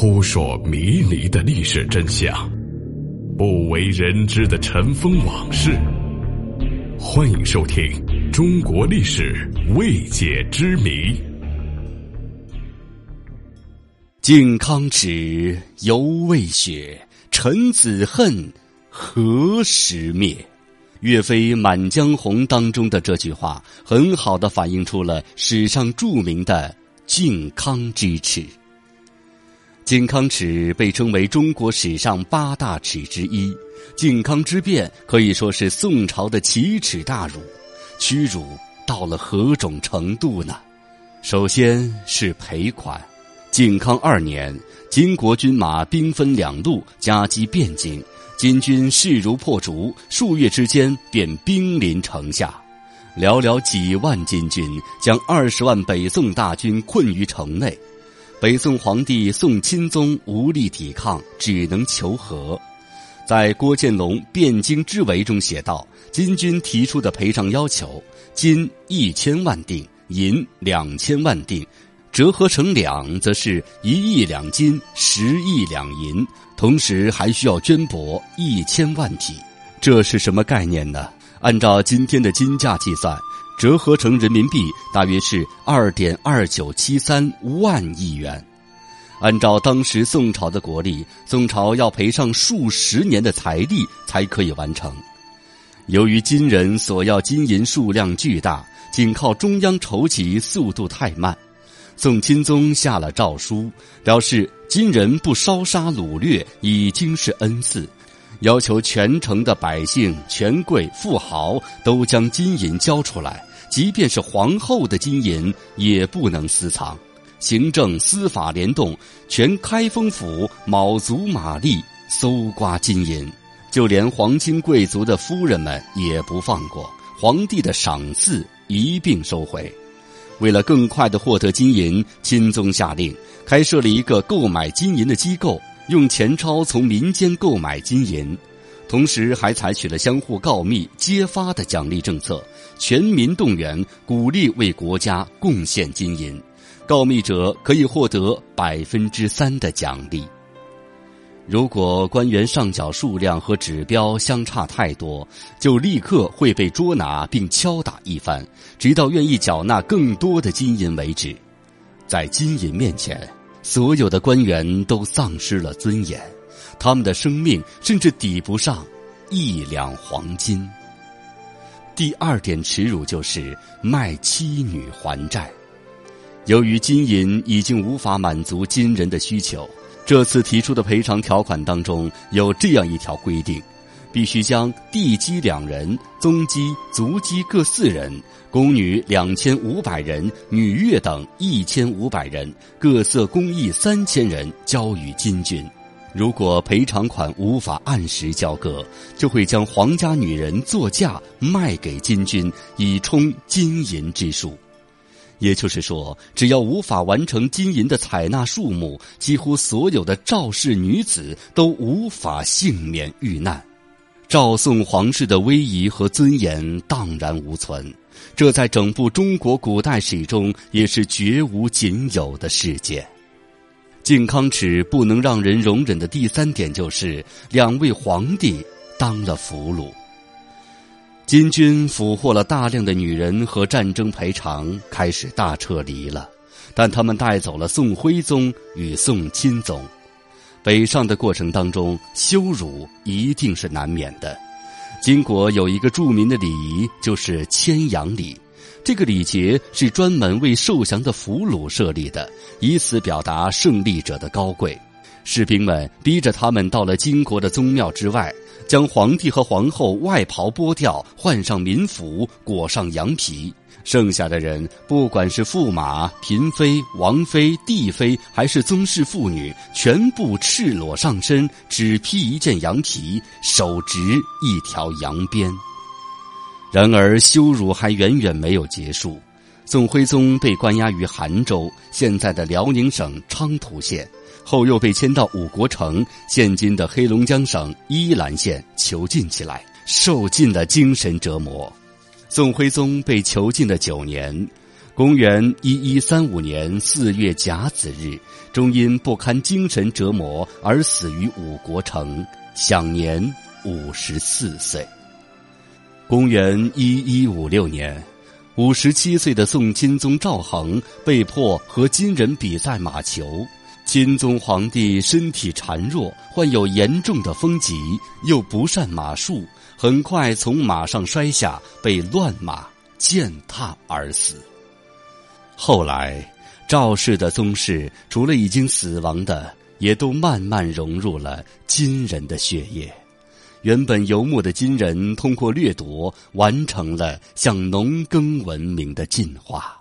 扑朔迷离的历史真相，不为人知的尘封往事。欢迎收听《中国历史未解之谜》。靖康耻，犹未雪；臣子恨，何时灭？岳飞《满江红》当中的这句话，很好的反映出了史上著名的靖康之耻。靖康耻被称为中国史上八大耻之一，靖康之变可以说是宋朝的奇耻大辱，屈辱到了何种程度呢？首先是赔款。靖康二年，金国军马兵分两路夹击汴京。金军势如破竹，数月之间便兵临城下，寥寥几万金军将二十万北宋大军困于城内，北宋皇帝宋钦宗无力抵抗，只能求和。在郭建龙《汴京之围》中写道：“金军提出的赔偿要求，金一千万锭，银两千万锭。”折合成两，则是一亿两金，十亿两银，同时还需要绢帛一千万匹。这是什么概念呢？按照今天的金价计算，折合成人民币大约是二点二九七三万亿元。按照当时宋朝的国力，宋朝要赔上数十年的财力才可以完成。由于金人索要金银数量巨大，仅靠中央筹集速度太慢。宋钦宗下了诏书，表示金人不烧杀掳掠已经是恩赐，要求全城的百姓、权贵、富豪都将金银交出来，即便是皇后的金银也不能私藏。行政、司法联动，全开封府卯足马力搜刮金银，就连皇亲贵族的夫人们也不放过，皇帝的赏赐一并收回。为了更快的获得金银，钦宗下令开设了一个购买金银的机构，用钱钞从民间购买金银，同时还采取了相互告密、揭发的奖励政策，全民动员，鼓励为国家贡献金银，告密者可以获得百分之三的奖励。如果官员上缴数量和指标相差太多，就立刻会被捉拿并敲打一番，直到愿意缴纳更多的金银为止。在金银面前，所有的官员都丧失了尊严，他们的生命甚至抵不上一两黄金。第二点耻辱就是卖妻女还债，由于金银已经无法满足金人的需求。这次提出的赔偿条款当中有这样一条规定：必须将地基两人、宗基、族基各四人、宫女两千五百人、女乐等一千五百人、各色工艺三千人交予金军。如果赔偿款无法按时交割，就会将皇家女人作嫁卖给金军，以充金银之数。也就是说，只要无法完成金银的采纳数目，几乎所有的赵氏女子都无法幸免遇难，赵宋皇室的威仪和尊严荡然无存。这在整部中国古代史中也是绝无仅有的事件。靖康耻不能让人容忍的第三点就是，两位皇帝当了俘虏。金军俘获了大量的女人和战争赔偿，开始大撤离了。但他们带走了宋徽宗与宋钦宗。北上的过程当中，羞辱一定是难免的。金国有一个著名的礼仪，就是牵羊礼。这个礼节是专门为受降的俘虏设立的，以此表达胜利者的高贵。士兵们逼着他们到了金国的宗庙之外。将皇帝和皇后外袍剥掉，换上民服，裹上羊皮。剩下的人，不管是驸马、嫔妃、王妃、帝妃，还是宗室妇女，全部赤裸上身，只披一件羊皮，手执一条羊鞭。然而，羞辱还远远没有结束。宋徽宗被关押于杭州（现在的辽宁省昌图县）。后又被迁到五国城（现今的黑龙江省依兰县）囚禁起来，受尽了精神折磨。宋徽宗被囚禁了九年，公元一一三五年四月甲子日，终因不堪精神折磨而死于五国城，享年五十四岁。公元一一五六年，五十七岁的宋钦宗赵恒被迫和金人比赛马球，钦宗皇帝身体孱弱，患有严重的风疾，又不善马术，很快从马上摔下，被乱马践踏而死。后来，赵氏的宗室除了已经死亡的，也都慢慢融入了金人的血液。原本游牧的金人，通过掠夺，完成了向农耕文明的进化。